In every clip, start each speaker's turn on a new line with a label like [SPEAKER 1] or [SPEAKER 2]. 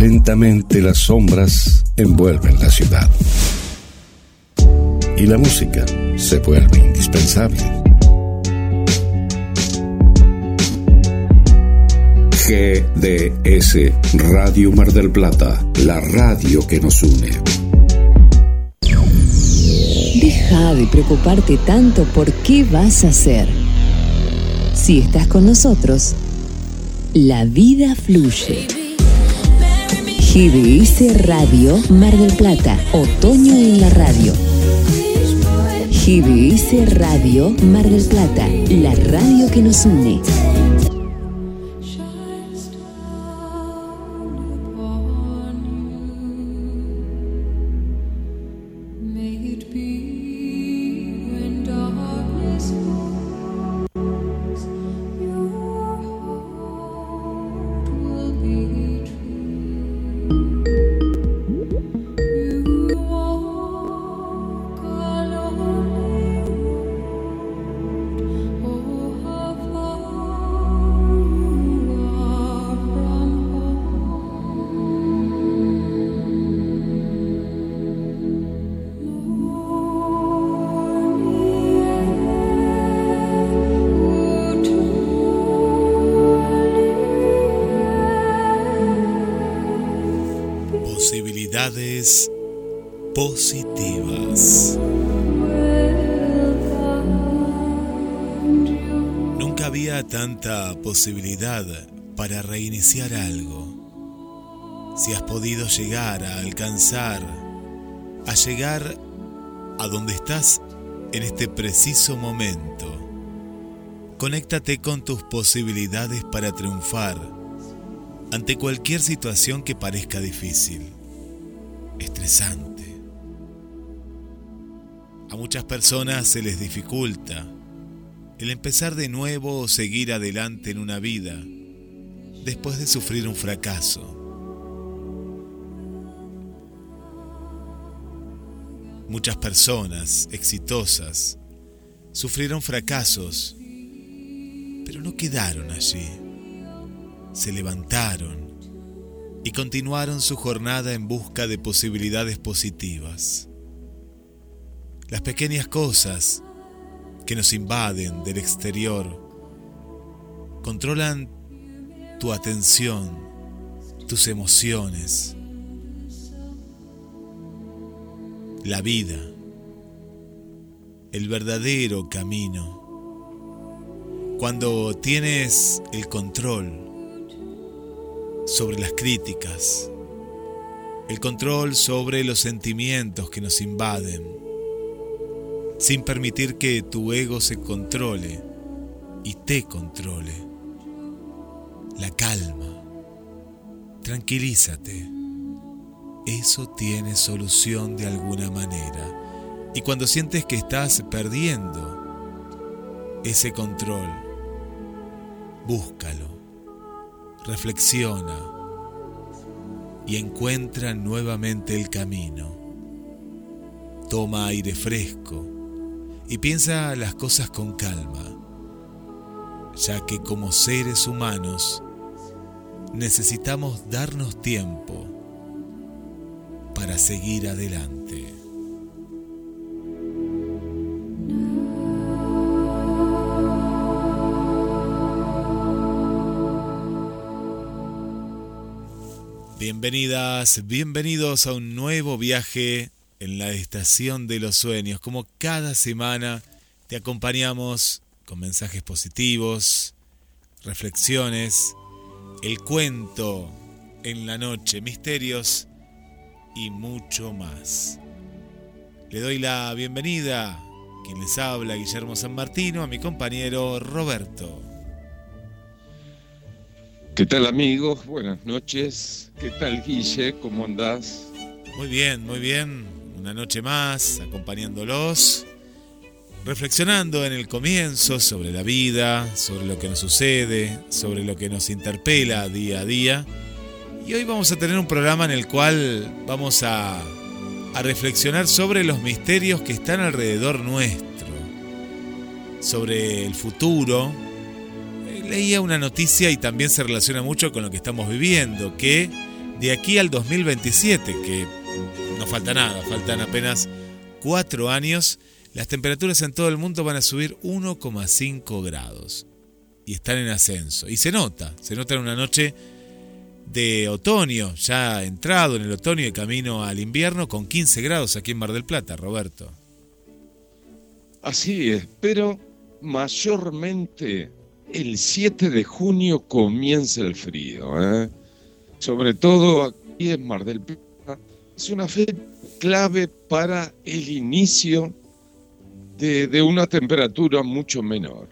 [SPEAKER 1] Lentamente las sombras envuelven la ciudad. Y la música se vuelve indispensable. GDS Radio Mar del Plata, la radio que nos une.
[SPEAKER 2] Deja de preocuparte tanto por qué vas a hacer. Si estás con nosotros, la vida fluye. GDS Radio Mar del Plata, otoño en la radio. GDS Radio Mar del Plata, la radio que nos une.
[SPEAKER 3] Posibilidad para reiniciar algo. Si has podido llegar a alcanzar, a llegar a donde estás en este preciso momento, conéctate con tus posibilidades para triunfar ante cualquier situación que parezca difícil, estresante a muchas personas se les dificulta el empezar de nuevo o seguir adelante en una vida después de sufrir un fracaso. Muchas personas exitosas sufrieron fracasos, pero no quedaron allí. Se levantaron y continuaron su jornada en busca de posibilidades positivas. Las pequeñas cosas que nos invaden del exterior controlan tu atención, tus emociones, la vida, el verdadero camino. Cuando tienes el control sobre las críticas, el control sobre los sentimientos que nos invaden, sin permitir que tu ego se controle y te controle. La calma. Tranquilízate. Eso tiene solución de alguna manera. Y cuando sientes que estás perdiendo ese control, búscalo, reflexiona y encuentra nuevamente el camino. Toma aire fresco y piensa las cosas con calma, ya que como seres humanos necesitamos darnos tiempo para seguir adelante. Bienvenidas, bienvenidos a un nuevo viaje en la estación de los sueños. Como cada semana te acompañamos con mensajes positivos, reflexiones, el cuento en la noche, misterios y mucho más. Le doy la bienvenida, quien les habla, Guillermo San Martino, a mi compañero Roberto.
[SPEAKER 4] ¿Qué tal amigos? Buenas noches. ¿Qué tal Guille? ¿Cómo andás?
[SPEAKER 3] Muy bien, muy bien una noche más acompañándolos, reflexionando en el comienzo sobre la vida, sobre lo que nos sucede, sobre lo que nos interpela día a día. Y hoy vamos a tener un programa en el cual vamos a, reflexionar sobre los misterios que están alrededor nuestro, sobre el futuro. Eh, leía una noticia y también se relaciona mucho con lo que estamos viviendo, que de aquí al 2027, que no falta nada, faltan apenas cuatro años, las temperaturas en todo el mundo van a subir 1,5 grados y están en ascenso. Y se nota, se nota en una noche de otoño, ya entrado en el otoño y camino al invierno, con 15 grados aquí en Mar del Plata, Roberto.
[SPEAKER 4] Así es, pero mayormente el 7 de junio comienza el frío. ¿eh? Sobre todo aquí en Mar del Plata. Es una fecha clave para el inicio de, de una temperatura mucho menor.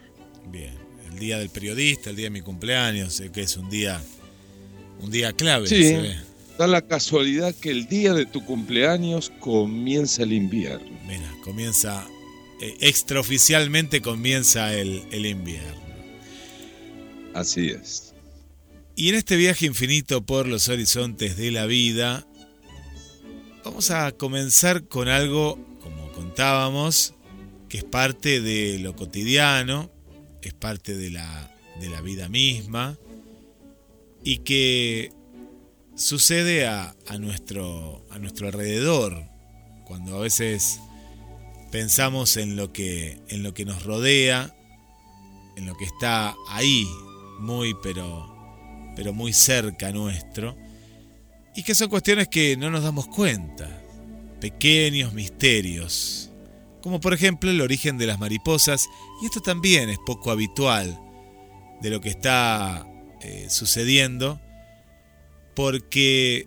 [SPEAKER 3] Bien, el día del periodista, el día de mi cumpleaños, sé que es un día un día clave.
[SPEAKER 4] Sí, da la casualidad que el día de tu cumpleaños comienza el invierno.
[SPEAKER 3] Mira, comienza, eh, extraoficialmente comienza el, el invierno.
[SPEAKER 4] Así es.
[SPEAKER 3] Y en este viaje infinito por los horizontes de la vida, vamos a comenzar con algo, como contábamos, que es parte de lo cotidiano, es parte de la, de la vida misma, y que sucede a, nuestro, a nuestro alrededor, cuando a veces pensamos en lo, que, en lo que nos rodea, en lo que está ahí, muy pero, pero muy cerca nuestro, y que son cuestiones que no nos damos cuenta, pequeños misterios, como por ejemplo el origen de las mariposas, y esto también es poco habitual de lo que está eh, sucediendo porque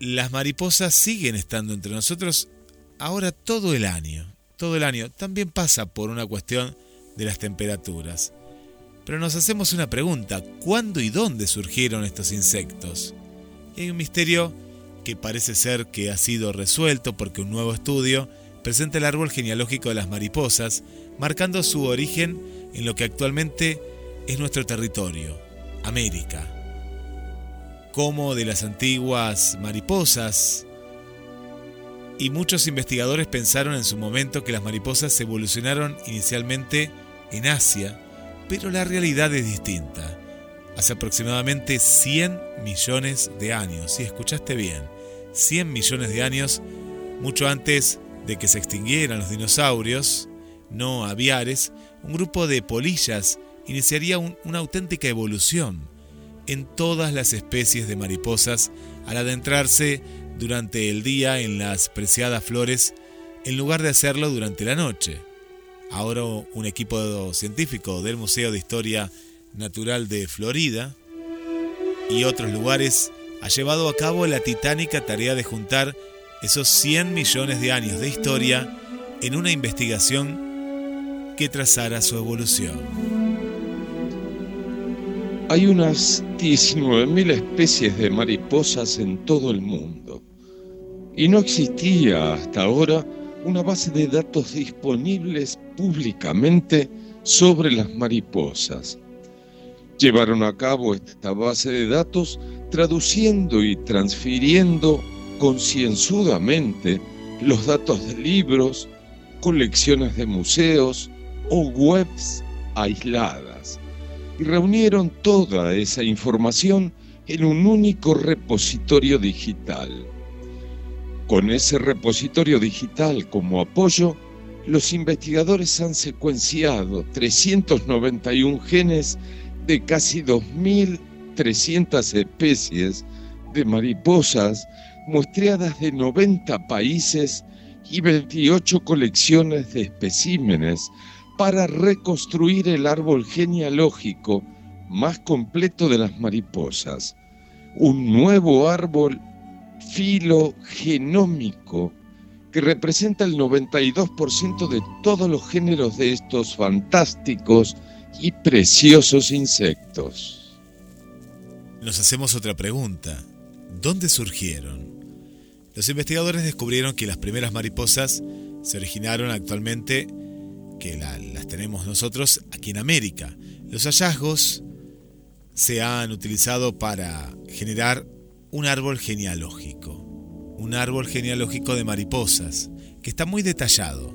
[SPEAKER 3] las mariposas siguen estando entre nosotros ahora todo el año. Todo el año. También pasa por una cuestión de las temperaturas. Pero nos hacemos una pregunta, ¿cuándo y dónde surgieron estos insectos? Y hay un misterio que parece ser que ha sido resuelto porque un nuevo estudio presenta el árbol genealógico de las mariposas, marcando su origen en lo que actualmente es nuestro territorio, América. Como de las antiguas mariposas, y muchos investigadores pensaron en su momento que las mariposas evolucionaron inicialmente en Asia, pero la realidad es distinta. Hace aproximadamente 100 millones de años, si escuchaste bien, 100 millones de años, mucho antes de que se extinguieran los dinosaurios no aviares, un grupo de polillas iniciaría una auténtica evolución en todas las especies de mariposas al adentrarse durante el día en las preciadas flores en lugar de hacerlo durante la noche. Ahora un equipo científico del Museo de Historia Natural de Florida y otros lugares ha llevado a cabo la titánica tarea de juntar esos 100 millones de años de historia en una investigación que trazara su evolución.
[SPEAKER 4] Hay unas 19.000 especies de mariposas en todo el mundo y no existía hasta ahora una base de datos disponibles públicamente sobre las mariposas. Llevaron a cabo esta base de datos traduciendo y transfiriendo concienzudamente los datos de libros, colecciones de museos o webs aisladas y reunieron toda esa información en un único repositorio digital. Con ese repositorio digital como apoyo, los investigadores han secuenciado 391 genes de casi 2.300 especies de mariposas muestreadas de 90 países y 28 colecciones de especímenes para reconstruir el árbol genealógico más completo de las mariposas, un nuevo árbol filogenómico que representa el 92% de todos los géneros de estos fantásticos y preciosos insectos.
[SPEAKER 3] Nos hacemos otra pregunta. ¿Dónde surgieron? Los investigadores descubrieron que las primeras mariposas se originaron actualmente que las tenemos nosotros aquí en América. Los hallazgos se han utilizado para generar un árbol genealógico, un árbol genealógico de mariposas, que está muy detallado,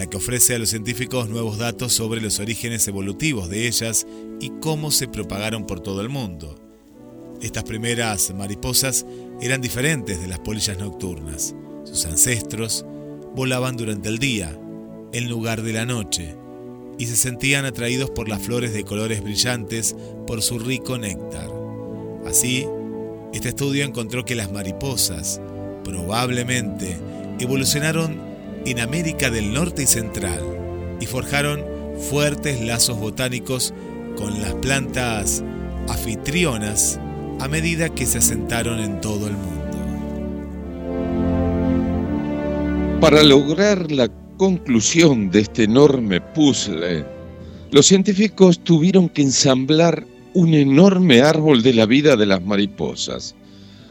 [SPEAKER 3] la que ofrece a los científicos nuevos datos sobre los orígenes evolutivos de ellas y cómo se propagaron por todo el mundo. Estas primeras mariposas eran diferentes de las polillas nocturnas. Sus ancestros volaban durante el día, en lugar de la noche, y se sentían atraídos por las flores de colores brillantes por su rico néctar. Así, este estudio encontró que las mariposas probablemente evolucionaron en América del Norte y Central y forjaron fuertes lazos botánicos con las plantas anfitrionas a medida que se asentaron en todo el mundo.
[SPEAKER 4] Para lograr la conclusión de este enorme puzzle, los científicos tuvieron que ensamblar un enorme árbol de la vida de las mariposas,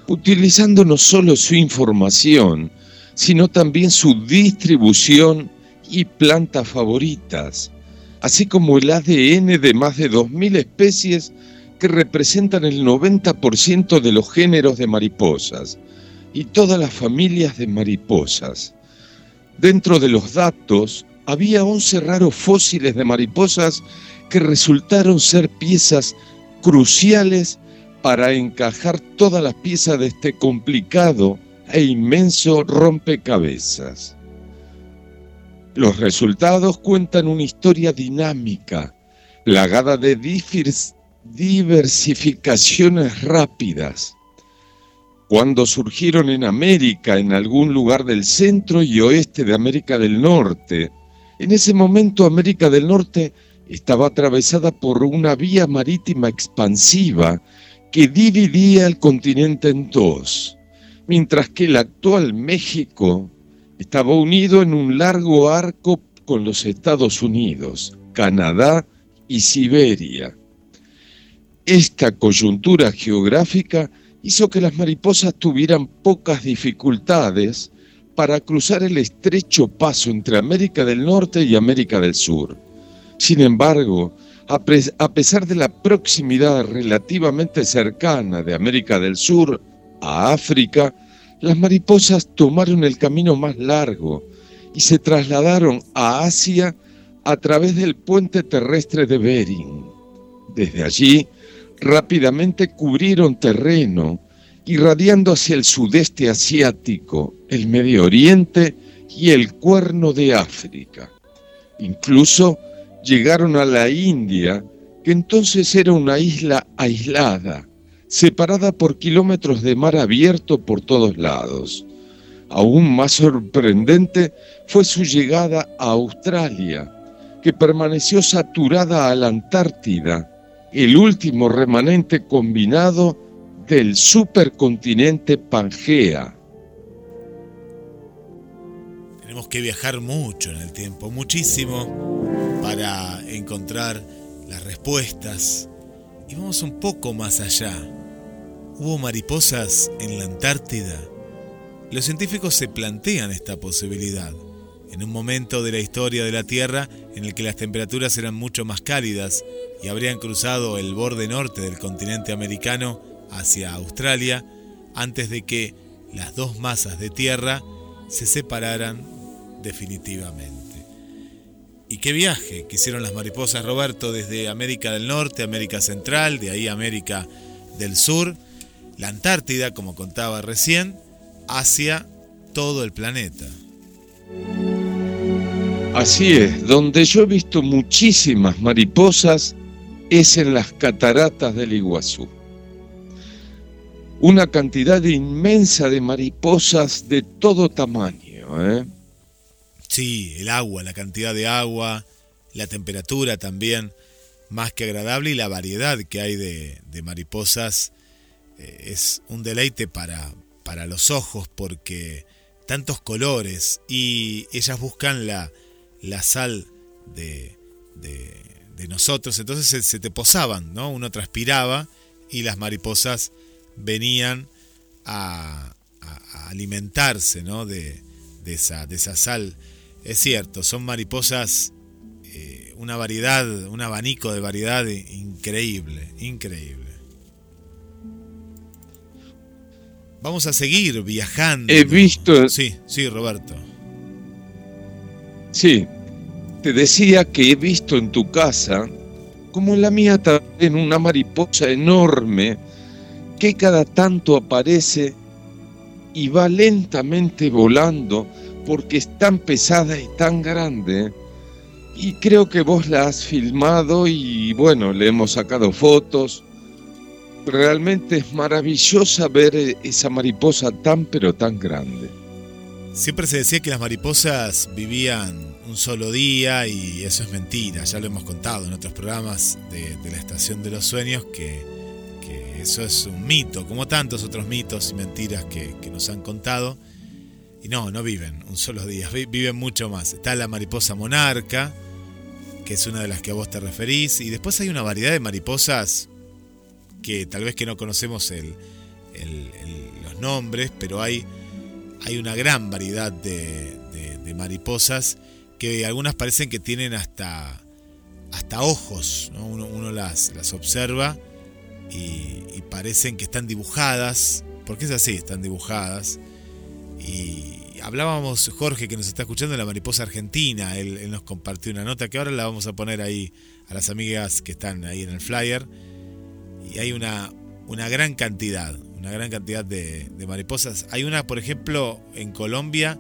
[SPEAKER 4] utilizando no solo su información, sino también su distribución y plantas favoritas, así como el ADN de más de 2.000 especies que representan el 90% de los géneros de mariposas y todas las familias de mariposas. Dentro de los datos había 11 raros fósiles de mariposas que resultaron ser piezas cruciales para encajar todas las piezas de este complicado e inmenso rompecabezas. Los resultados cuentan una historia dinámica, plagada de diversificaciones rápidas. Cuando surgieron en América, en algún lugar del centro y oeste de América del Norte, en ese momento América del Norte estaba atravesada por una vía marítima expansiva que dividía el continente en dos, mientras que el actual México estaba unido en un largo arco con los Estados Unidos, Canadá y Siberia. Esta coyuntura geográfica hizo que las mariposas tuvieran pocas dificultades para cruzar el estrecho paso entre América del Norte y América del Sur. Sin embargo, a, pesar de la proximidad relativamente cercana de América del Sur a África, las mariposas tomaron el camino más largo y se trasladaron a Asia a través del puente terrestre de Bering. Desde allí, rápidamente cubrieron terreno, irradiando hacia el sudeste asiático, el Medio Oriente y el Cuerno de África. Incluso llegaron a la India, que entonces era una isla aislada, separada por kilómetros de mar abierto por todos lados. Aún más sorprendente fue su llegada a Australia, que permaneció saturada a la Antártida, el último remanente combinado del supercontinente Pangea.
[SPEAKER 3] Tenemos que viajar mucho en el tiempo, muchísimo, para encontrar las respuestas. Y vamos un poco más allá. ¿Hubo mariposas en la Antártida? Los científicos se plantean esta posibilidad. En un momento de la historia de la Tierra en el que las temperaturas eran mucho más cálidas y habrían cruzado el borde norte del continente americano hacia Australia antes de que las dos masas de tierra se separaran definitivamente. ¿Y qué viaje que hicieron las mariposas Roberto desde América del Norte, América Central, de ahí América del Sur? La Antártida, como contaba recién, hacia todo el planeta.
[SPEAKER 4] Así es, donde yo he visto muchísimas mariposas es en las cataratas del Iguazú. Una cantidad inmensa de mariposas de todo tamaño. ¿eh?
[SPEAKER 3] Sí, el agua, la cantidad de agua, la temperatura también, más que agradable y la variedad que hay de, de mariposas es un deleite para, para los ojos porque tantos colores y ellas buscan la, la sal de, de, nosotros, entonces se, te posaban, ¿no? Uno transpiraba y las mariposas venían a, alimentarse, ¿no? De, de, esa, de esa sal. Es cierto, son mariposas, eh, una variedad, un abanico de variedad increíble, increíble. Vamos a seguir viajando.
[SPEAKER 4] He visto.
[SPEAKER 3] Sí, sí, Roberto.
[SPEAKER 4] Sí, te decía que he visto en tu casa, como en la mía también, una mariposa enorme qué cada tanto aparece y va lentamente volando porque es tan pesada y tan grande. Y creo que vos la has filmado y bueno, le hemos sacado fotos. Realmente es maravillosa ver esa mariposa tan pero tan grande.
[SPEAKER 3] Siempre se decía que las mariposas vivían un solo día y eso es mentira, ya lo hemos contado en otros programas de, la Estación de los Sueños que, eso es un mito, como tantos otros mitos y mentiras que, nos han contado. Y no, no viven un solo día, viven mucho más. Está la mariposa monarca, que es una de las que a vos te referís, y después hay una variedad de mariposas que tal vez que no conocemos los nombres, pero hay hay una gran variedad de, mariposas que algunas parecen que tienen hasta, hasta ojos. Uno, las, las, observa y, parecen que están dibujadas, porque es así, están dibujadas. Y hablábamos, Jorge, que nos está escuchando, de la mariposa argentina. Él, nos compartió una nota que ahora la vamos a poner ahí a las amigas que están ahí en el flyer. Y hay una, una gran cantidad, una gran cantidad de, mariposas. Hay una, por ejemplo, en Colombia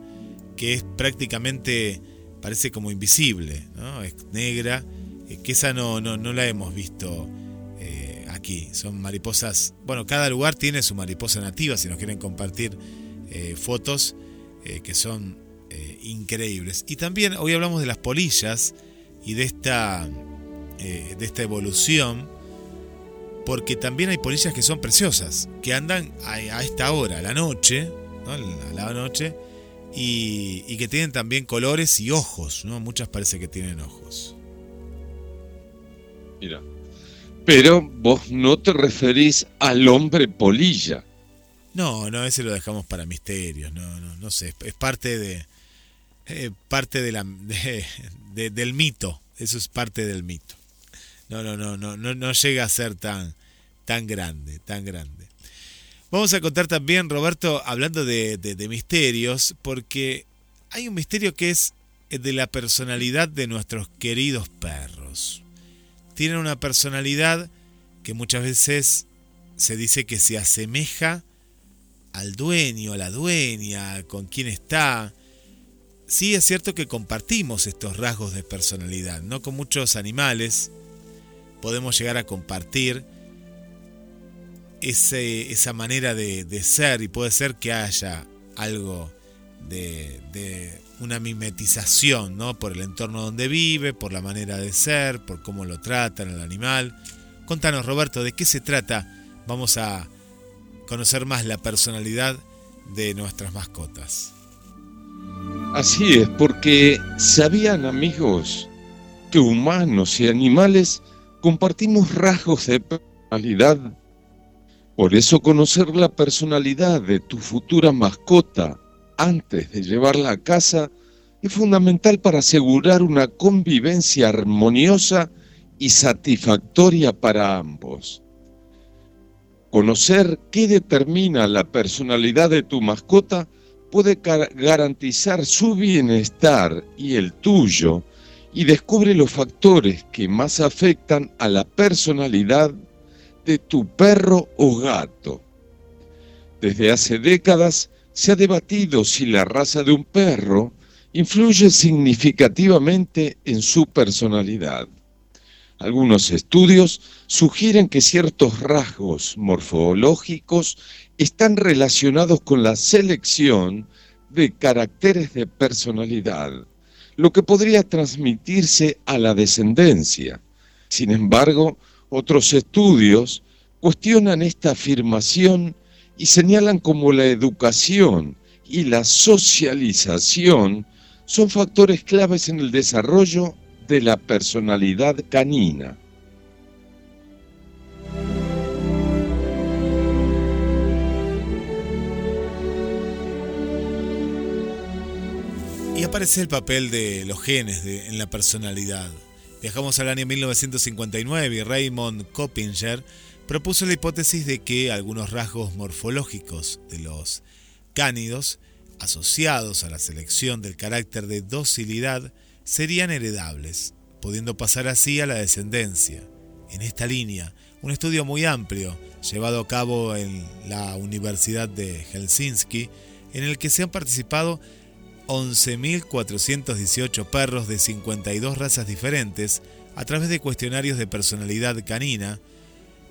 [SPEAKER 3] que es prácticamente, parece como invisible, ¿no? es negra, eh, que esa no, no, no la hemos visto eh, aquí. Son mariposas, bueno, cada lugar tiene su mariposa nativa, si nos quieren compartir eh, fotos que son increíbles. Y también hoy hablamos de las polillas y de esta, de esta evolución porque también hay polillas que son preciosas, que andan a, esta hora, a la noche, a la noche, y, que tienen también colores y ojos, ¿no? Muchas parece que tienen ojos.
[SPEAKER 4] Mira, pero vos no te referís al hombre polilla.
[SPEAKER 3] No, no, ese lo dejamos para misterios, no, no, no sé, es parte de eh, parte de la del mito, eso es parte del mito. No, no, no, no, no, no llega a ser tan tan grande, tan grande. Vamos a contar también, Roberto, hablando de, misterios, porque hay un misterio que es el de la personalidad de nuestros queridos perros. Tienen una personalidad que muchas veces se dice que se asemeja al dueño, a la dueña, con quien está. Sí es cierto que compartimos estos rasgos de personalidad, no con muchos animales podemos llegar a compartir esa manera de, ser y puede ser que haya algo de, una mimetización, ¿no? Por el entorno donde vive, por la manera de ser, por cómo lo tratan el animal. Contanos, Roberto, ¿de qué se trata? Vamos a conocer más la personalidad de nuestras mascotas.
[SPEAKER 4] Así es, porque sabían amigos que humanos y animales compartimos rasgos de personalidad por eso conocer la personalidad de tu futura mascota antes de llevarla a casa es fundamental para asegurar una convivencia armoniosa y satisfactoria para ambos. Conocer qué determina la personalidad de tu mascota puede garantizar su bienestar y el tuyo y descubre los factores que más afectan a la personalidad de tu perro o gato. Desde hace décadas se ha debatido si la raza de un perro influye significativamente en su personalidad. Algunos estudios sugieren que ciertos rasgos morfológicos están relacionados con la selección de caracteres de personalidad, lo que podría transmitirse a la descendencia. Sin embargo, otros estudios cuestionan esta afirmación y señalan como la educación y la socialización son factores claves en el desarrollo de la personalidad canina.
[SPEAKER 3] Y aparece el papel de los genes en la personalidad. Viajamos al año 1959 y Raymond Coppinger propuso la hipótesis de que algunos rasgos morfológicos de los cánidos asociados a la selección del carácter de docilidad serían heredables, pudiendo pasar así a la descendencia. En esta línea, un estudio muy amplio llevado a cabo en la Universidad de Helsinki, en el que se han participado 11.418 perros de 52 razas diferentes a través de cuestionarios de personalidad canina,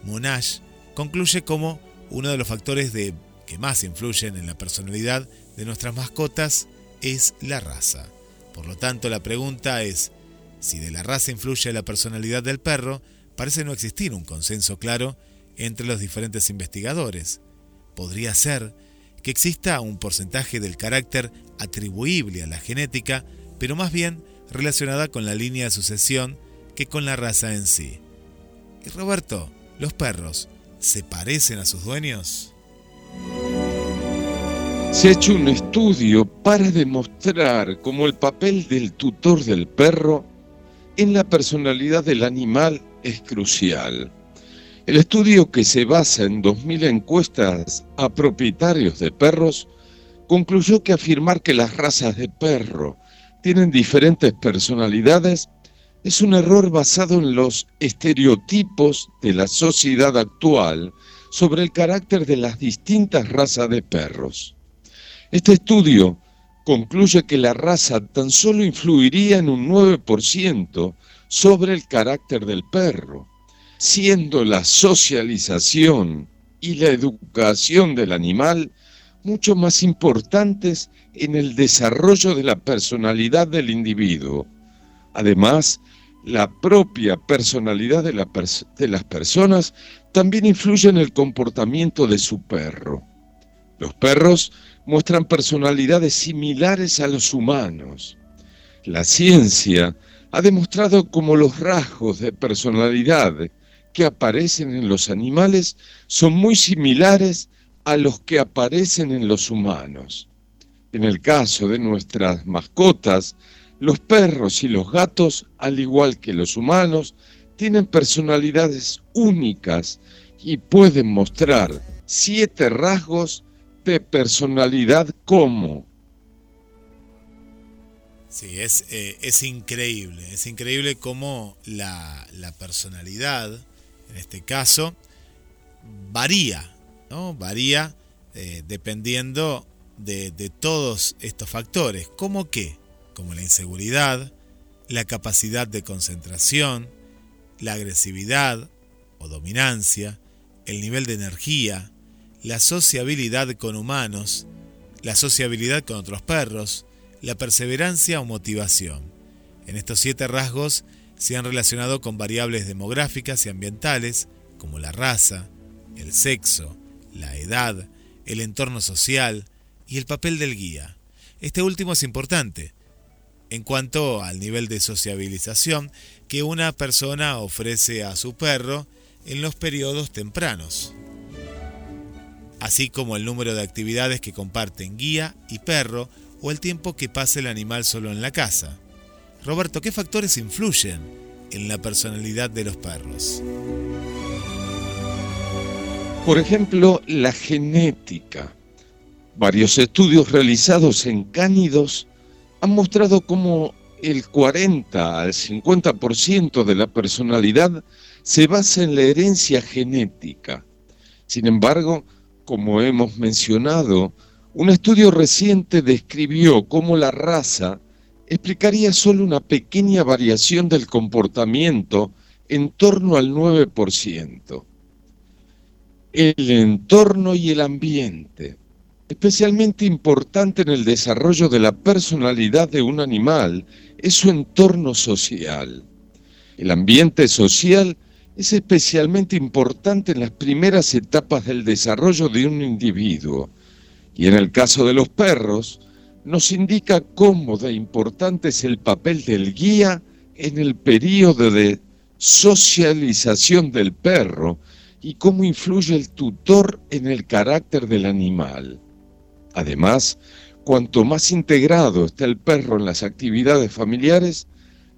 [SPEAKER 3] Monash concluye como uno de los factores de, que más influyen en la personalidad de nuestras mascotas es la raza. Por lo tanto, la pregunta es, si de la raza influye la personalidad del perro, parece no existir un consenso claro entre los diferentes investigadores. Podría ser que exista un porcentaje del carácter atribuible a la genética, pero más bien relacionada con la línea de sucesión que con la raza en sí. Y Roberto, ¿los perros se parecen a sus dueños?
[SPEAKER 4] Se ha hecho un estudio para demostrar cómo el papel del tutor del perro en la personalidad del animal es crucial. El estudio, que se basa en 2.000 encuestas a propietarios de perros, concluyó que afirmar que las razas de perro tienen diferentes personalidades es un error basado en los estereotipos de la sociedad actual sobre el carácter de las distintas razas de perros. Este estudio concluye que la raza tan solo influiría en un 9% sobre el carácter del perro siendo la socialización y la educación del animal mucho más importantes en el desarrollo de la personalidad del individuo. Además, la propia personalidad de, las personas también influye en el comportamiento de su perro. Los perros muestran personalidades similares a los humanos. La ciencia ha demostrado cómo los rasgos de personalidad que aparecen en los animales son muy similares a los que aparecen en los humanos. En el caso de nuestras mascotas, los perros y los gatos, al igual que los humanos, tienen personalidades únicas y pueden mostrar siete rasgos de personalidad como.
[SPEAKER 3] Sí, es, eh, es increíble, es increíble cómo la, la personalidad en este caso, varía, ¿no? Varía eh, dependiendo de, de todos estos factores. ¿Cómo qué? Como la inseguridad, la capacidad de concentración, la agresividad o dominancia, el nivel de energía, la sociabilidad con humanos, la sociabilidad con otros perros, la perseverancia o motivación. En estos siete rasgos se han relacionado con variables demográficas y ambientales como la raza, el sexo, la edad, el entorno social y el papel del guía. Este último es importante en cuanto al nivel de sociabilización que una persona ofrece a su perro en los periodos tempranos, así como el número de actividades que comparten guía y perro o el tiempo que pasa el animal solo en la casa. Roberto, ¿qué factores influyen en la personalidad de los perros?
[SPEAKER 4] Por ejemplo, la genética. Varios estudios realizados en cánidos han mostrado cómo el 40 al 50% de la personalidad se basa en la herencia genética. Sin embargo, como hemos mencionado, un estudio reciente describió cómo la raza explicaría solo una pequeña variación del comportamiento en torno al 9%. El entorno y el ambiente, especialmente importante en el desarrollo de la personalidad de un animal, es su entorno social. El ambiente social es especialmente importante en las primeras etapas del desarrollo de un individuo. Y en el caso de los perros, nos indica cómo de importante es el papel del guía en el periodo de socialización del perro y cómo influye el tutor en el carácter del animal. Además, cuanto más integrado está el perro en las actividades familiares,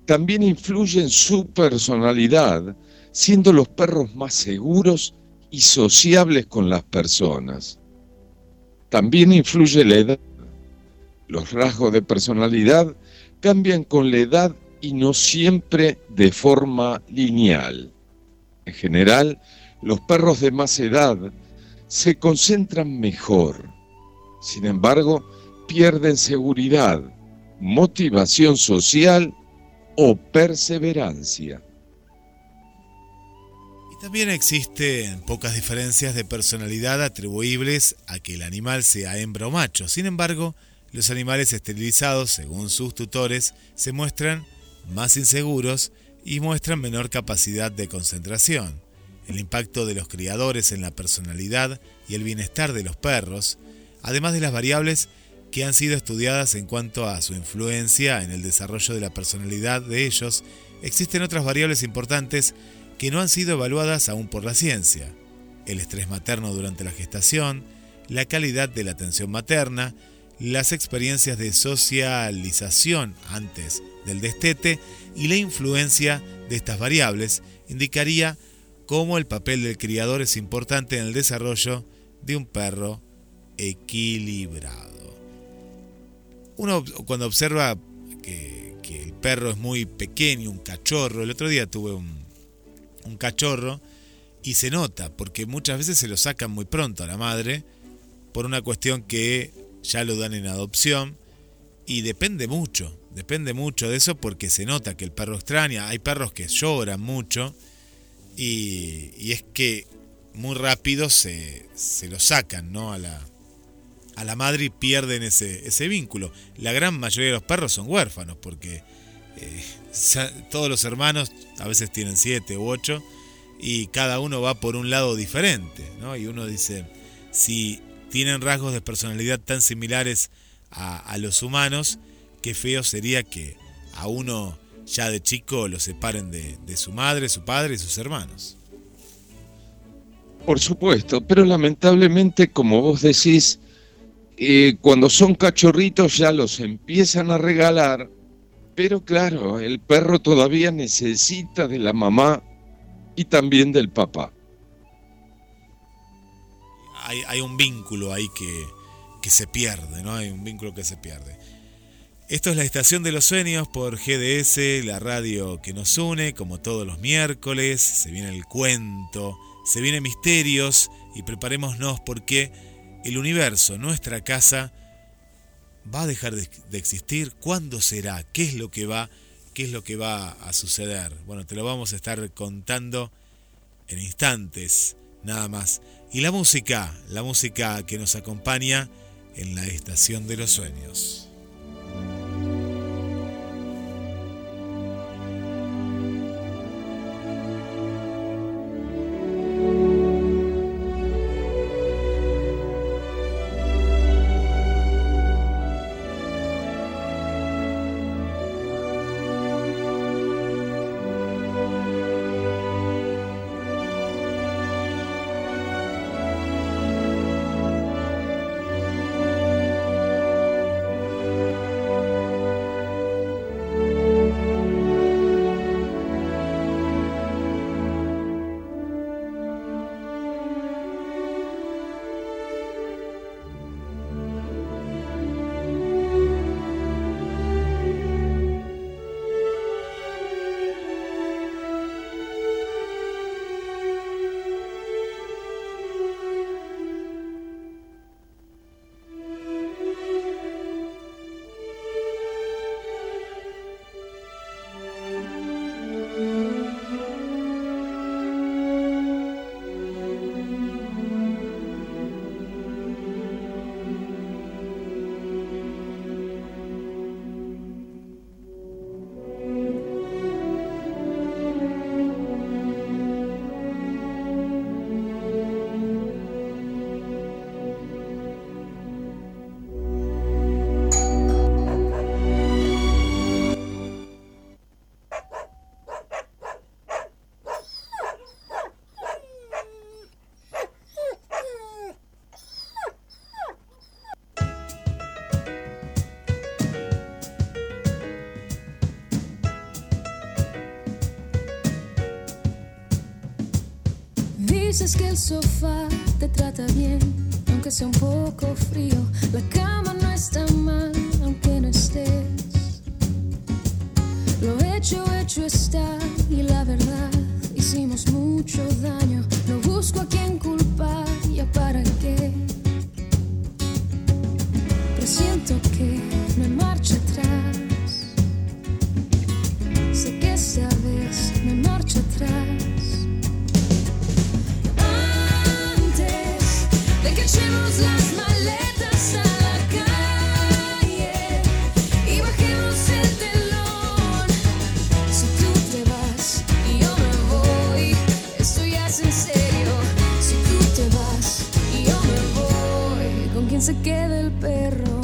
[SPEAKER 4] también influye en su personalidad, siendo los perros más seguros y sociables con las personas. También influye la edad los rasgos de personalidad cambian con la edad y no siempre de forma lineal. En general, los perros de más edad se concentran mejor. Sin embargo, pierden seguridad, motivación social o perseverancia.
[SPEAKER 3] Y también existen pocas diferencias de personalidad atribuibles a que el animal sea hembra o macho. Sin embargo, los animales esterilizados, según sus tutores, se muestran más inseguros y muestran menor capacidad de concentración. El impacto de los criadores en la personalidad y el bienestar de los perros, además de las variables que han sido estudiadas en cuanto a su influencia en el desarrollo de la personalidad de ellos, existen otras variables importantes que no han sido evaluadas aún por la ciencia. El estrés materno durante la gestación, la calidad de la atención materna, las experiencias de socialización antes del destete y la influencia de estas variables indicaría cómo el papel del criador es importante en el desarrollo de un perro equilibrado. Uno cuando observa que, el perro es muy pequeño, un cachorro, el otro día tuve un, un cachorro y se nota, porque muchas veces se lo sacan muy pronto a la madre por una cuestión que ya lo dan en adopción y depende mucho, depende mucho de eso porque se nota que el perro extraña, hay perros que lloran mucho y, es que muy rápido se, se, lo sacan ¿no? a, la, a la madre y pierden ese, ese vínculo. La gran mayoría de los perros son huérfanos porque eh, todos los hermanos a veces tienen siete u ocho y cada uno va por un lado diferente. ¿no? Y uno dice, si tienen rasgos de personalidad tan similares a, los humanos, qué feo sería que a uno ya de chico lo separen de, su madre, su padre y sus hermanos.
[SPEAKER 4] Por supuesto, pero lamentablemente, como vos decís, eh, cuando son cachorritos ya los empiezan a regalar, pero claro, el perro todavía necesita de la mamá y también del papá
[SPEAKER 3] hay, un vínculo ahí que, que se pierde, ¿no? Hay un vínculo que se pierde. Esto es la Estación de los Sueños por GDS, la radio que nos une, como todos los miércoles. Se viene el cuento, se vienen misterios y preparémonos porque el universo, nuestra casa, va a dejar de, de, existir. ¿Cuándo será? ¿Qué es lo que va? ¿Qué es lo que va a suceder? Bueno, te lo vamos a estar contando en instantes, nada más. Y la música, la música que nos acompaña en la estación de los sueños.
[SPEAKER 5] Dices que el sofá te trata bien, aunque sea un poco frío. La cama no está mal, se queda el perro.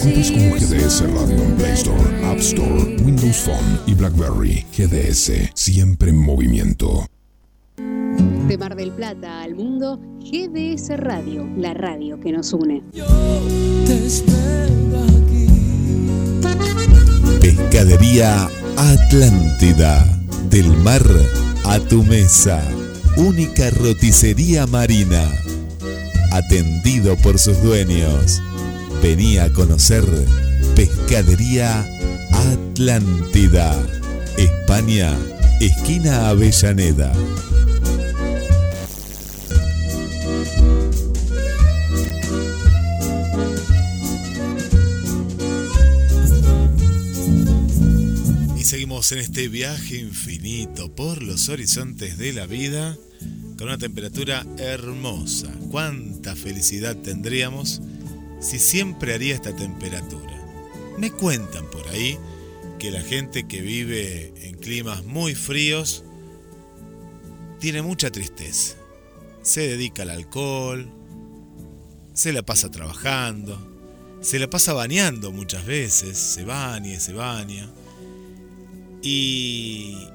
[SPEAKER 5] Productos con
[SPEAKER 1] GDS Radio en Play Store, App Store, Windows Phone y BlackBerry. GDS, siempre en movimiento.
[SPEAKER 2] De Mar del Plata al mundo, GDS Radio, la radio que nos une. Yo te espero aquí.
[SPEAKER 3] Pescadería Atlántida, del mar a tu mesa. Única roticería marina. Atendido por sus dueños Venía a conocer Pescadería Atlántida, España, esquina Avellaneda. Y seguimos en este viaje infinito por los horizontes de la vida con una temperatura hermosa. ¿Cuánta felicidad tendríamos si siempre haría esta temperatura? Me cuentan por ahí que la gente que vive en climas muy fríos tiene mucha tristeza. Se dedica al alcohol, se la pasa trabajando, se la pasa bañando muchas veces, se baña se baña. Y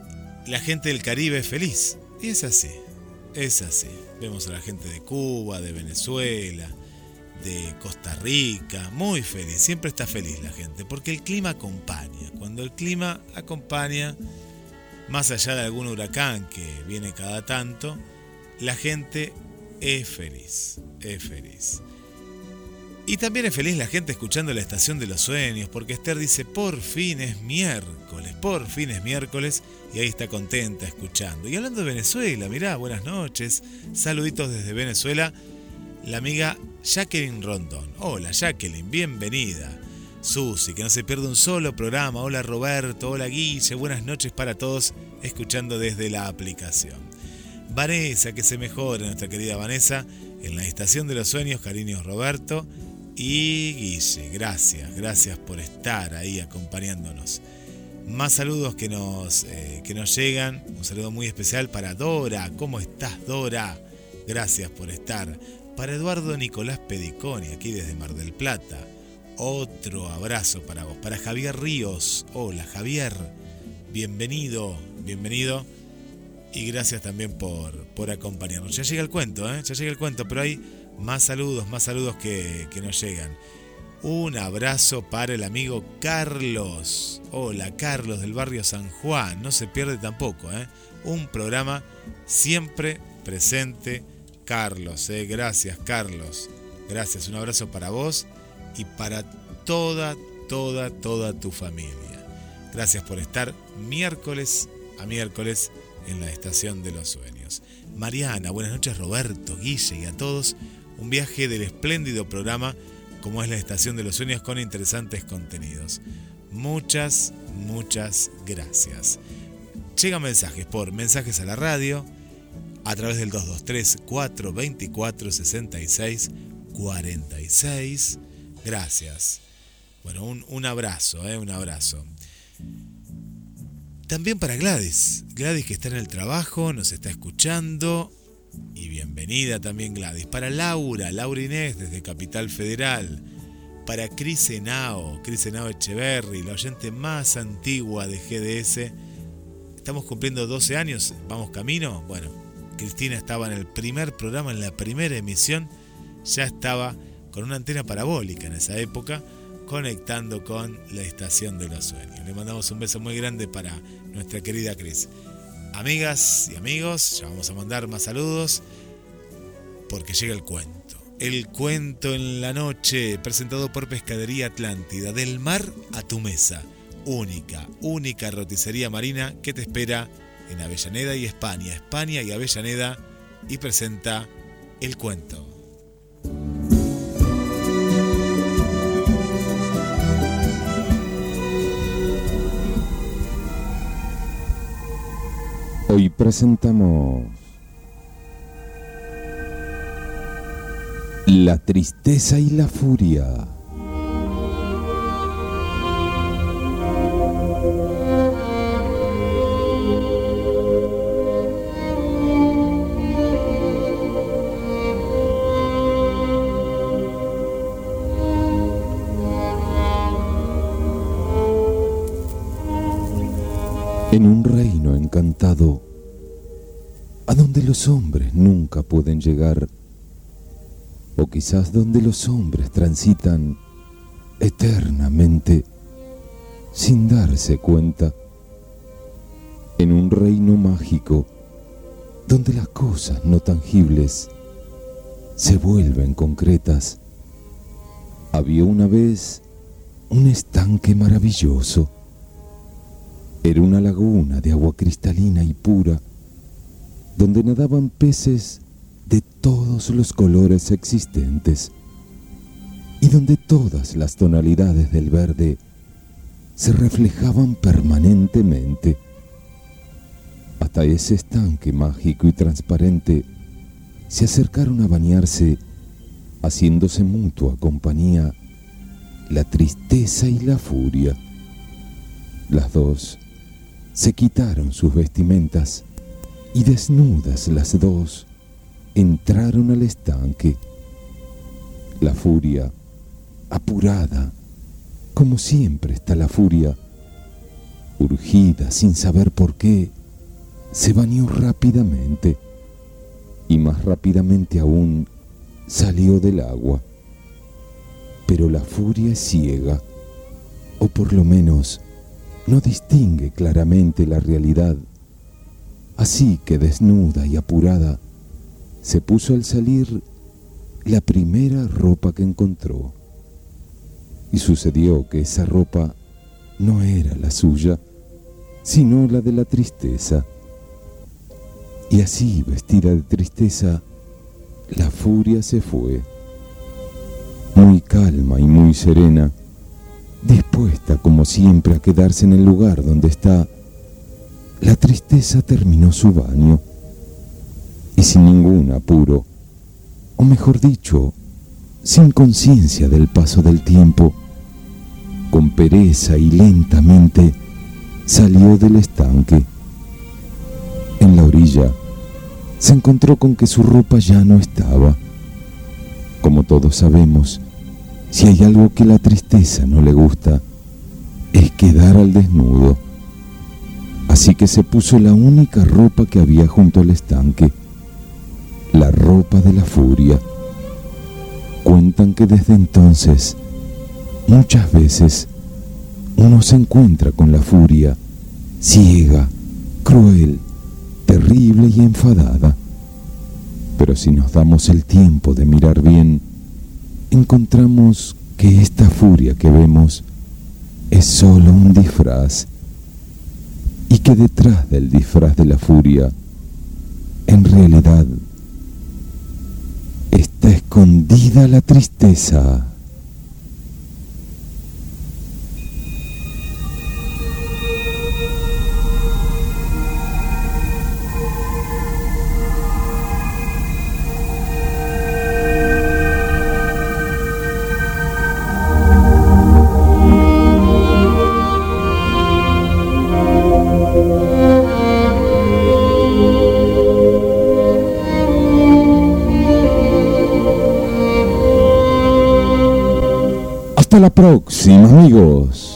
[SPEAKER 3] la gente del Caribe es feliz. Y es así, es así. Vemos a la gente de Cuba, de Venezuela, de Costa Rica, muy feliz, siempre está feliz la gente, porque el clima acompaña. Cuando el clima acompaña, más allá de algún huracán que viene cada tanto, la gente es feliz, es feliz. Y también es feliz la gente escuchando la estación de los sueños, porque Esther dice, por fin es miércoles, por fin es miércoles, y ahí está contenta escuchando. Y hablando de Venezuela, mirá, buenas noches, saluditos desde Venezuela, la amiga Jacqueline Rondón. Hola Jacqueline, bienvenida. Susi, que no se pierde un solo programa. Hola Roberto, hola Guille, buenas noches para todos, escuchando desde la aplicación. Vanessa, que se mejore, nuestra querida Vanessa, en la estación de los sueños, cariños Roberto y Guille. Gracias, gracias por estar ahí acompañándonos. Más saludos que nos, eh, que nos llegan. Un saludo muy especial para Dora. ¿Cómo estás, Dora? Gracias por estar. Para Eduardo Nicolás Pediconi, aquí desde Mar del Plata. Otro abrazo para vos. Para Javier Ríos. Hola, Javier. Bienvenido, bienvenido. Y gracias también por, por acompañarnos. Ya llega el cuento, ¿eh? Ya llega el cuento, pero hay más saludos, más saludos que, que nos llegan. Un abrazo para el amigo Carlos. Hola, Carlos del barrio San Juan. No se pierde tampoco, ¿eh? Un programa siempre presente. Carlos, ¿eh? Gracias, Carlos. Gracias. Un abrazo para vos y para toda, toda, toda tu familia. Gracias por estar miércoles a miércoles en la Estación de los Sueños. Mariana, buenas noches Roberto, Guille y a todos. Un viaje del espléndido programa como es la Estación de los Sueños con interesantes contenidos. Muchas, muchas gracias. Llegan mensajes por mensajes a la radio a través del 223 424 66 46. Gracias. Bueno, un, un abrazo, ¿eh? un abrazo. También para Gladys. Gladys que está en el trabajo, nos está escuchando. Y bienvenida también Gladys. Para Laura, Laura Inés desde Capital Federal. Para Cris Henao, Cris Henao Echeverry, la oyente más antigua de GDS. Estamos cumpliendo 12 años, vamos camino. Bueno, Cristina estaba en el primer programa, en la primera emisión. Ya estaba con una antena parabólica en esa época, conectando con la estación de los sueños. Le mandamos un beso muy grande para nuestra querida Cris. Amigas y amigos, ya vamos a mandar más saludos porque llega el cuento. El cuento en la noche, presentado por Pescadería Atlántida, del mar a tu mesa. Única, única roticería marina que te espera en Avellaneda y España. España y Avellaneda y presenta el cuento.
[SPEAKER 6] Hoy presentamos La tristeza y la furia. Los hombres nunca pueden llegar, o quizás donde los hombres transitan eternamente sin darse cuenta, en un reino mágico donde las cosas no tangibles se vuelven concretas. Había una vez un estanque maravilloso. Era una laguna de agua cristalina y pura, donde nadaban peces de todos los colores existentes y donde todas las tonalidades del verde se reflejaban permanentemente. Hasta ese estanque mágico y transparente se acercaron a bañarse, haciéndose mutua compañía la tristeza y la furia. Las dos se quitaron sus vestimentas y desnudas las dos entraron al estanque. La furia, apurada, como siempre está la furia, urgida sin saber por qué, se bañó rápidamente y más rápidamente aún salió del agua. Pero la furia es ciega, o por lo menos no distingue claramente la realidad. Así que desnuda y apurada, se puso al salir la primera ropa que encontró. Y sucedió que esa ropa no era la suya, sino la de la tristeza. Y así, vestida de tristeza, la furia se fue, muy calma y muy serena, dispuesta como siempre a quedarse en el lugar donde está. La tristeza terminó su baño y sin ningún apuro, o mejor dicho, sin conciencia del paso del tiempo, con pereza y lentamente salió del estanque en la orilla, se encontró con que su ropa ya no estaba. Como todos sabemos, si hay algo que la tristeza no le gusta, es quedar al desnudo. Así que se puso la única ropa que había junto al estanque, la ropa de la furia. Cuentan que desde entonces, muchas veces, uno se encuentra con la furia, ciega, cruel, terrible y enfadada. Pero si nos damos el tiempo de mirar bien, encontramos que esta furia que vemos es solo un disfraz y que detrás del disfraz de la furia, en realidad, está escondida la tristeza. La próxima, amigos.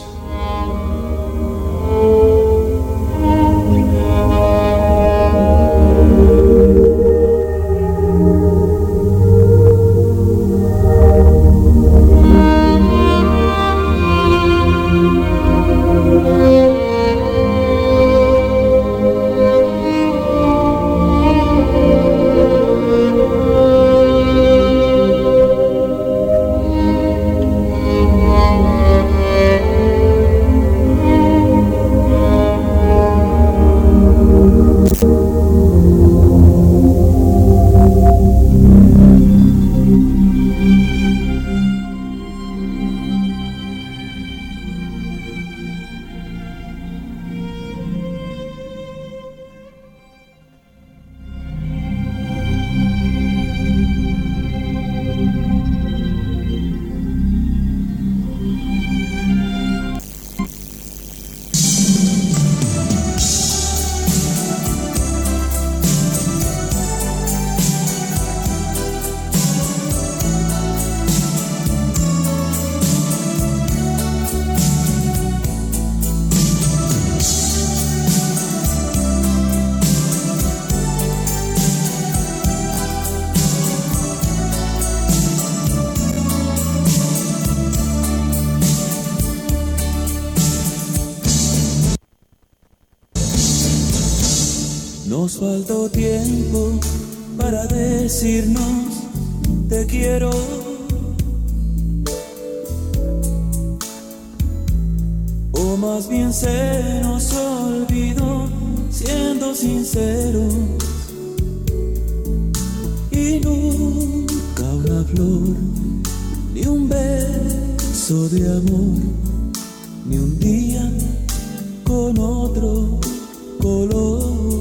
[SPEAKER 7] Nos faltó tiempo para decirnos te quiero. O más bien se nos olvidó siendo sinceros. Y nunca una flor, ni un beso de amor, ni un día con otro color.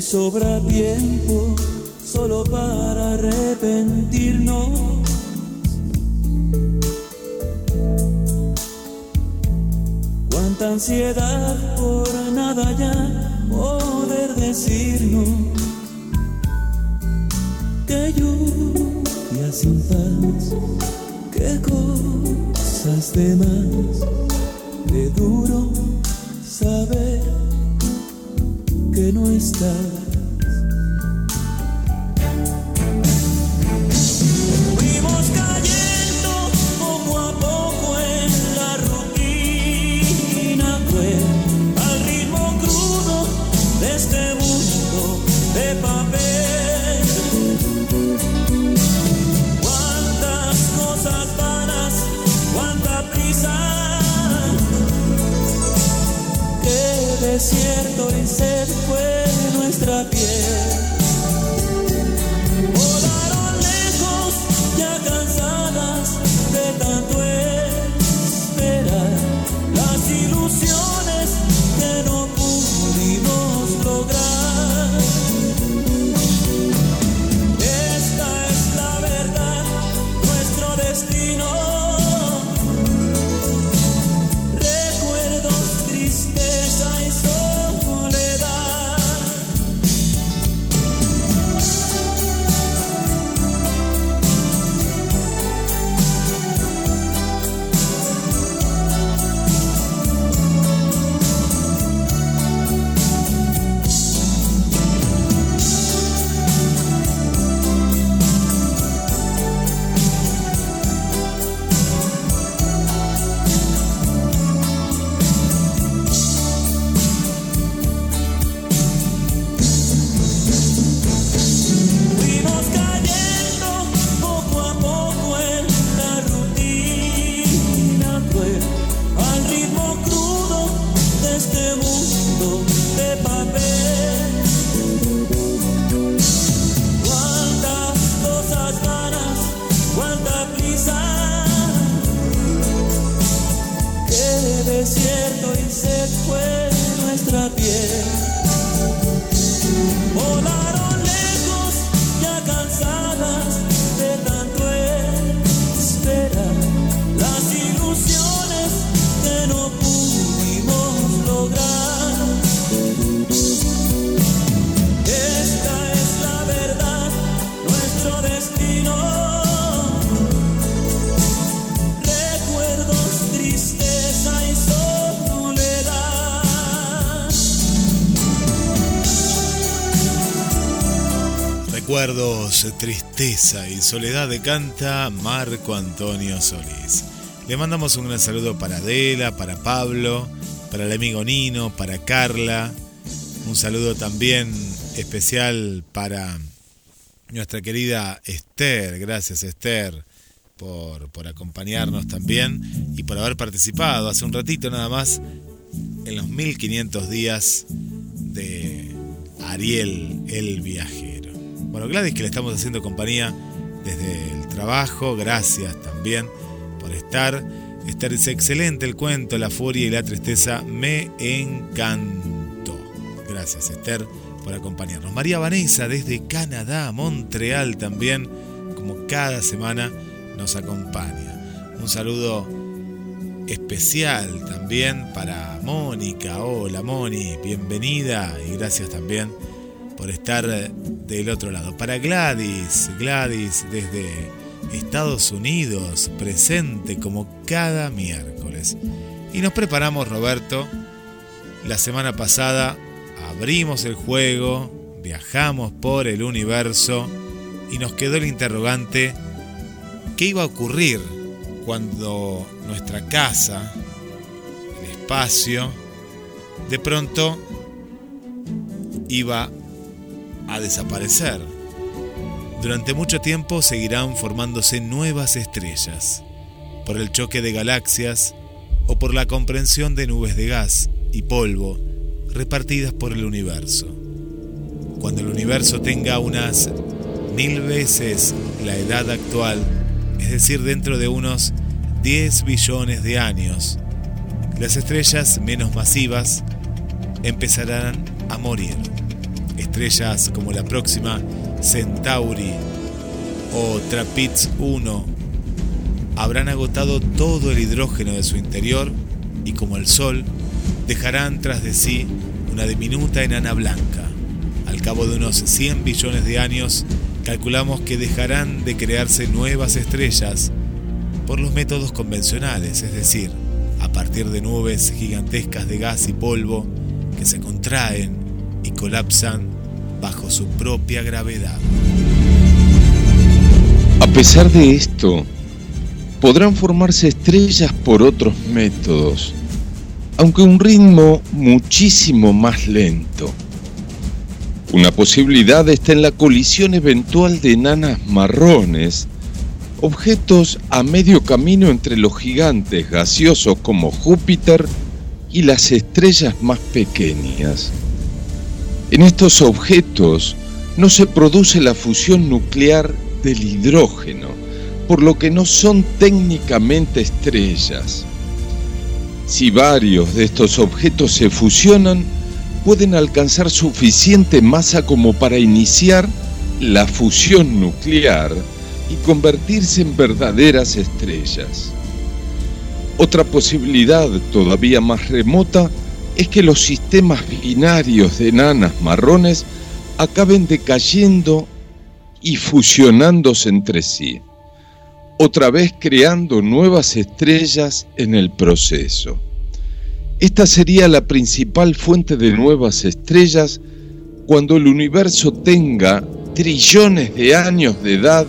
[SPEAKER 7] Sobra tiempo solo para arrepentirnos. Cuánta ansiedad por nada ya poder decirnos que lluvia sin paz, que cosas de más, de duro saber que no estás. Tristeza y soledad
[SPEAKER 3] canta Marco Antonio Solís. Le mandamos un gran saludo para Adela, para Pablo, para el amigo Nino, para Carla. Un saludo también especial para nuestra querida Esther. Gracias Esther por, por acompañarnos también y por haber participado hace un ratito nada más en los 1500 días de Ariel el viajero. Bueno, Gladys que le estamos haciendo compañía desde el trabajo, gracias también por estar. Esther dice, excelente el cuento, la furia y la tristeza, me encantó. Gracias Esther por acompañarnos. María Vanessa desde Canadá, Montreal también, como cada semana nos acompaña. Un saludo especial también para Mónica. Hola Moni, bienvenida y gracias también estar del otro lado. Para Gladys, Gladys desde Estados Unidos, presente como cada miércoles. Y nos preparamos, Roberto. La semana pasada abrimos el juego, viajamos por el universo y nos quedó el interrogante, ¿qué iba a ocurrir cuando nuestra casa, el espacio, de pronto iba a desaparecer. Durante mucho tiempo seguirán formándose nuevas estrellas, por el choque de galaxias o por la comprensión de nubes de gas y polvo repartidas por el universo. Cuando el universo tenga unas mil veces la edad actual, es decir, dentro de unos 10 billones de años, las estrellas menos masivas empezarán a morir. Estrellas como la próxima Centauri o Trapitz 1 habrán agotado todo el hidrógeno de su interior y como el Sol dejarán tras de sí una diminuta enana blanca. Al cabo de unos 100 billones de años, calculamos que dejarán de crearse nuevas estrellas por los métodos convencionales, es decir, a partir de nubes gigantescas de gas y polvo que se contraen y colapsan bajo su propia gravedad.
[SPEAKER 4] A pesar de esto, podrán formarse estrellas por otros métodos, aunque un ritmo muchísimo más lento. Una posibilidad está en la colisión eventual de enanas marrones, objetos a medio camino entre los gigantes gaseosos como Júpiter y las estrellas más pequeñas. En estos objetos no se produce la fusión nuclear del hidrógeno, por lo que no son técnicamente estrellas. Si varios de estos objetos se fusionan, pueden alcanzar suficiente masa como para iniciar la fusión nuclear y convertirse en verdaderas estrellas. Otra posibilidad todavía más remota es que los sistemas binarios de enanas marrones acaben decayendo y fusionándose entre sí, otra vez creando nuevas estrellas en el proceso. Esta sería la principal fuente de nuevas estrellas cuando el universo tenga trillones de años de edad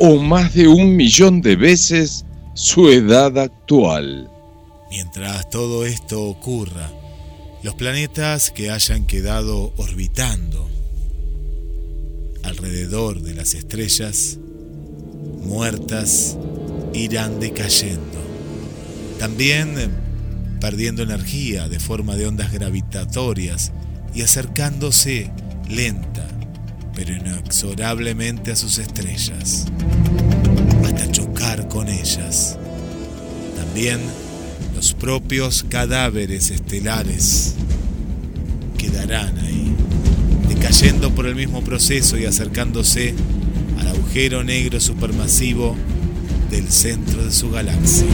[SPEAKER 4] o más de un millón de veces su edad actual.
[SPEAKER 3] Mientras todo esto ocurra, los planetas que hayan quedado orbitando alrededor de las estrellas muertas irán decayendo. También eh, perdiendo energía de forma de ondas gravitatorias y acercándose lenta pero inexorablemente a sus estrellas, hasta chocar con ellas. También los propios cadáveres estelares quedarán ahí, decayendo por el mismo proceso y acercándose al agujero negro supermasivo del centro de su galaxia.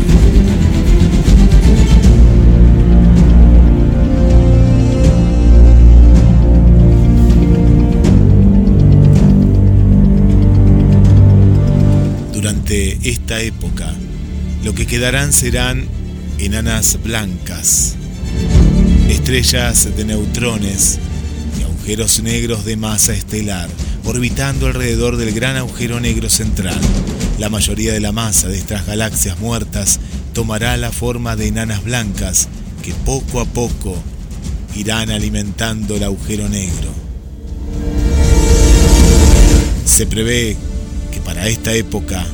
[SPEAKER 3] Durante esta época, lo que quedarán serán enanas blancas, estrellas de neutrones y agujeros negros de masa estelar, orbitando alrededor del gran agujero negro central. La mayoría de la masa de estas galaxias muertas tomará la forma de enanas blancas que poco a poco irán alimentando el agujero negro. Se prevé que para esta época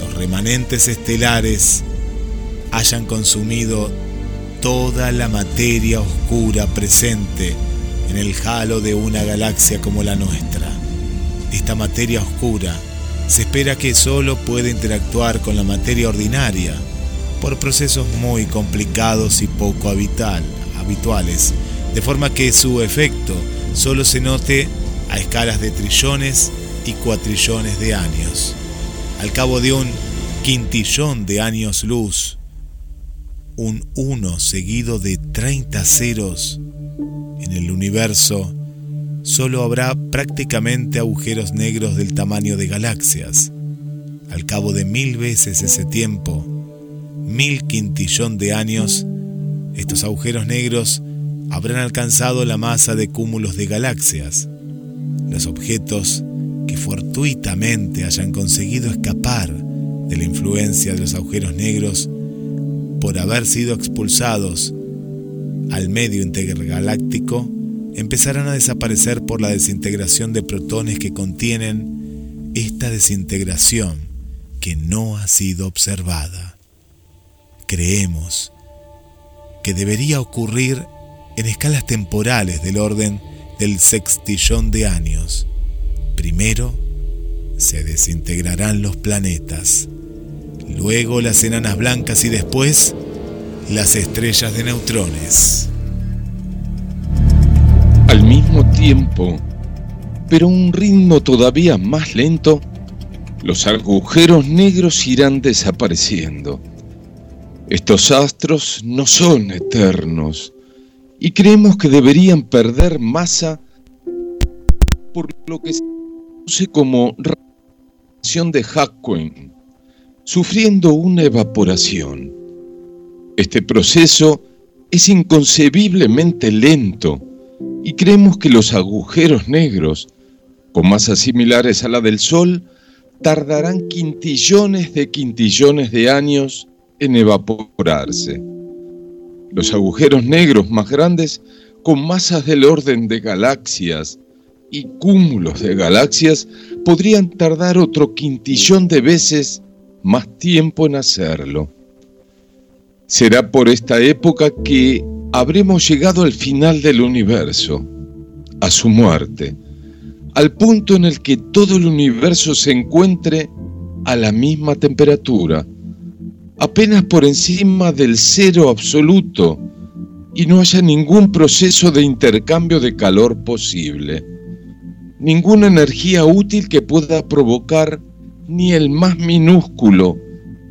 [SPEAKER 3] los remanentes estelares hayan consumido toda la materia oscura presente en el halo de una galaxia como la nuestra. Esta materia oscura se espera que solo puede interactuar con la materia ordinaria por procesos muy complicados y poco habitual, habituales, de forma que su efecto solo se note a escalas de trillones y cuatrillones de años. Al cabo de un quintillón de años luz, un 1 seguido de 30 ceros en el universo, solo habrá prácticamente agujeros negros del tamaño de galaxias. Al cabo de mil veces ese tiempo, mil quintillón de años, estos agujeros negros habrán alcanzado la masa de cúmulos de galaxias. Los objetos que fortuitamente hayan conseguido escapar de la influencia de los agujeros negros por haber sido expulsados al medio intergaláctico empezarán a desaparecer por la desintegración de protones que contienen esta desintegración que no ha sido observada. Creemos que debería ocurrir en escalas temporales del orden del sextillón de años. Primero se desintegrarán los planetas, luego las enanas blancas y después las estrellas de neutrones.
[SPEAKER 4] Al mismo tiempo, pero un ritmo todavía más lento, los agujeros negros irán desapareciendo. Estos astros no son eternos y creemos que deberían perder masa por lo que se conoce como radiación de Hawking, sufriendo una evaporación. Este proceso es inconcebiblemente lento y creemos que los agujeros negros, con masas similares a la del Sol, tardarán quintillones de quintillones de años en evaporarse. Los agujeros negros más grandes, con masas del orden de galaxias y cúmulos de galaxias, podrían tardar otro quintillón de veces más tiempo en hacerlo. Será por esta época que habremos llegado al final del universo, a su muerte, al punto en el que todo el universo se encuentre a la misma temperatura, apenas por encima del cero absoluto y no haya ningún proceso de intercambio de calor posible, ninguna energía útil que pueda provocar ni el más minúsculo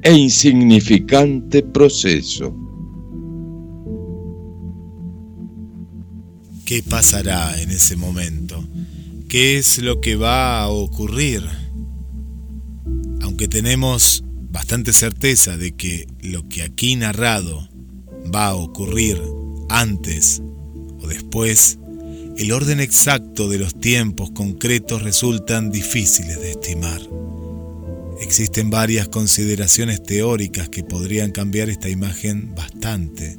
[SPEAKER 4] e insignificante proceso.
[SPEAKER 3] ¿Qué pasará en ese momento? ¿Qué es lo que va a ocurrir? Aunque tenemos bastante certeza de que lo que aquí narrado va a ocurrir antes o después, el orden exacto de los tiempos concretos resultan difíciles de estimar. Existen varias consideraciones teóricas que podrían cambiar esta imagen bastante.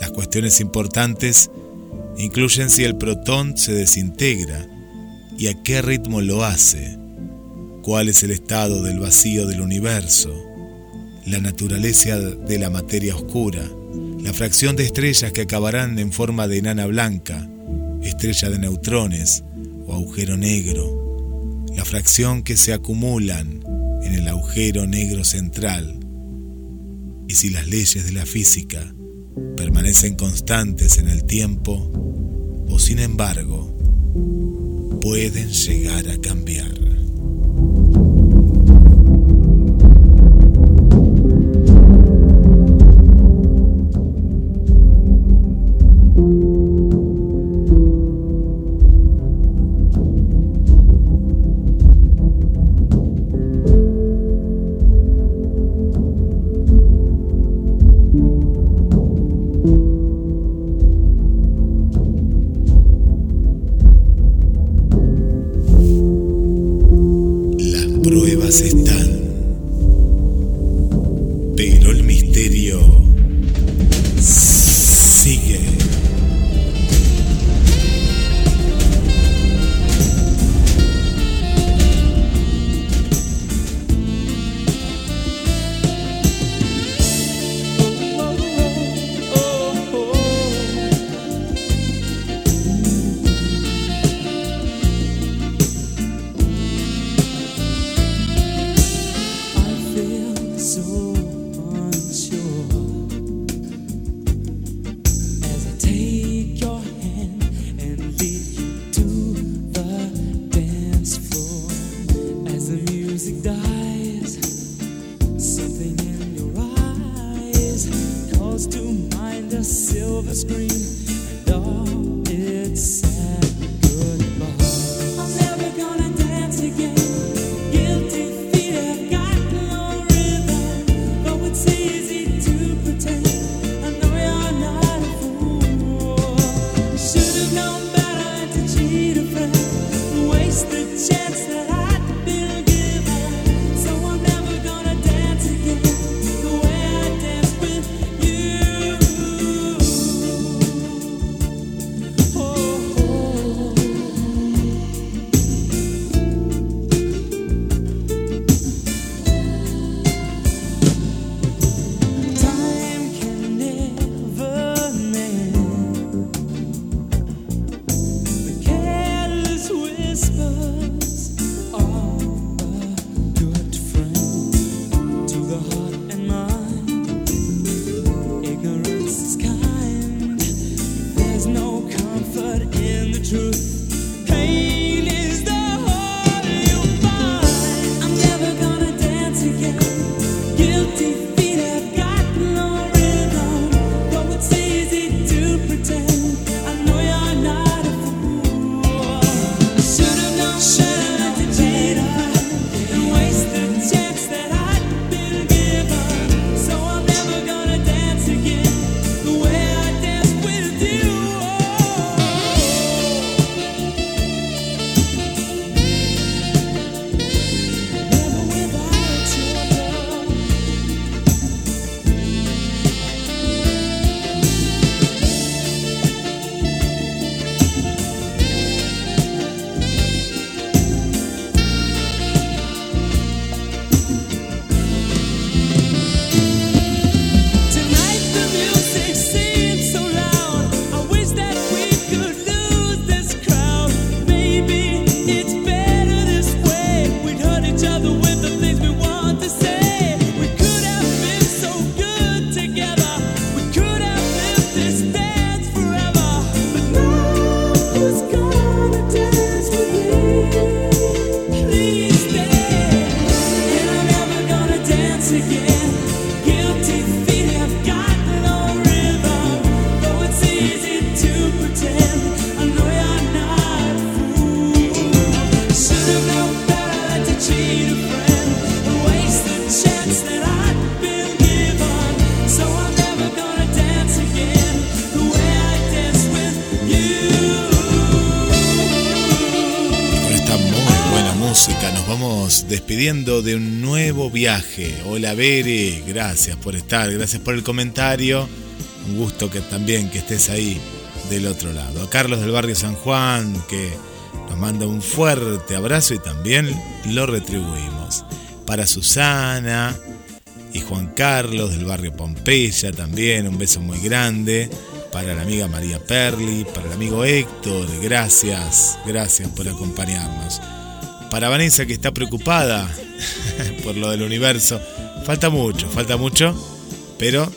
[SPEAKER 3] Las cuestiones importantes incluyen si el protón se desintegra y a qué ritmo lo hace cuál es el estado del vacío del universo, la naturaleza de la materia oscura, la fracción de estrellas que acabarán en forma de enana blanca, estrella de neutrones o agujero negro, la fracción que se acumulan en el agujero negro central, y si las leyes de la física permanecen constantes en el tiempo o sin embargo pueden llegar a cambiar. Despidiendo de un nuevo viaje. Hola Bere, gracias por estar, gracias por el comentario. Un gusto que también que estés ahí del otro lado. A Carlos del barrio San Juan que nos manda un fuerte abrazo y también lo retribuimos. Para Susana y Juan Carlos del barrio Pompeya también un beso muy grande para la amiga María Perli, para el amigo Héctor, gracias, gracias por acompañarnos. Para Vanessa que está preocupada por lo del universo, falta mucho, falta mucho, pero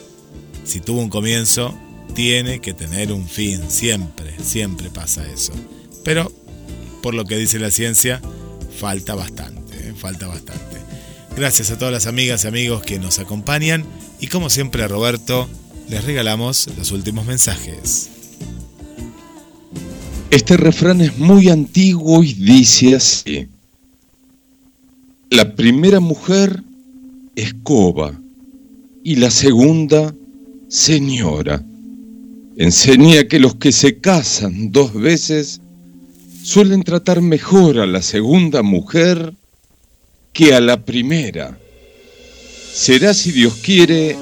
[SPEAKER 3] si tuvo un comienzo, tiene que tener un fin, siempre, siempre pasa eso. Pero, por lo que dice la ciencia, falta bastante, ¿eh? falta bastante. Gracias a todas las amigas y amigos que nos acompañan y como siempre a Roberto les regalamos los últimos mensajes.
[SPEAKER 4] Este refrán es muy antiguo y dice así. La primera mujer, escoba, y la segunda, señora. Enseña que los que se casan dos veces suelen tratar mejor a la segunda mujer que a la primera. Será, si Dios quiere,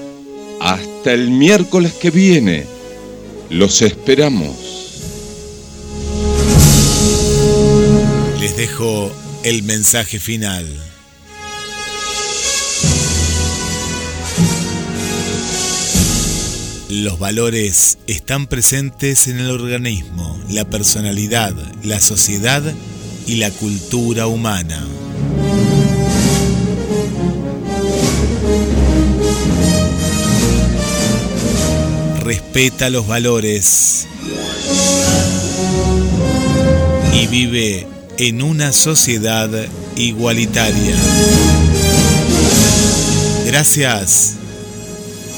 [SPEAKER 4] hasta el miércoles que viene. Los esperamos.
[SPEAKER 3] Les dejo el mensaje final. Los valores están presentes en el organismo, la personalidad, la sociedad y la cultura humana. respeta los valores y vive en una sociedad igualitaria. Gracias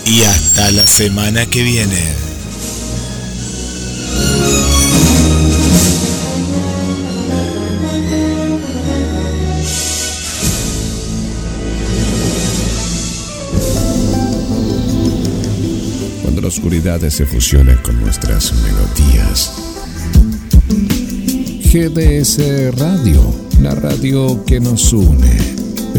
[SPEAKER 3] y hasta la semana que viene.
[SPEAKER 1] oscuridad se fusiona con nuestras melodías. GDS Radio, la radio que nos une.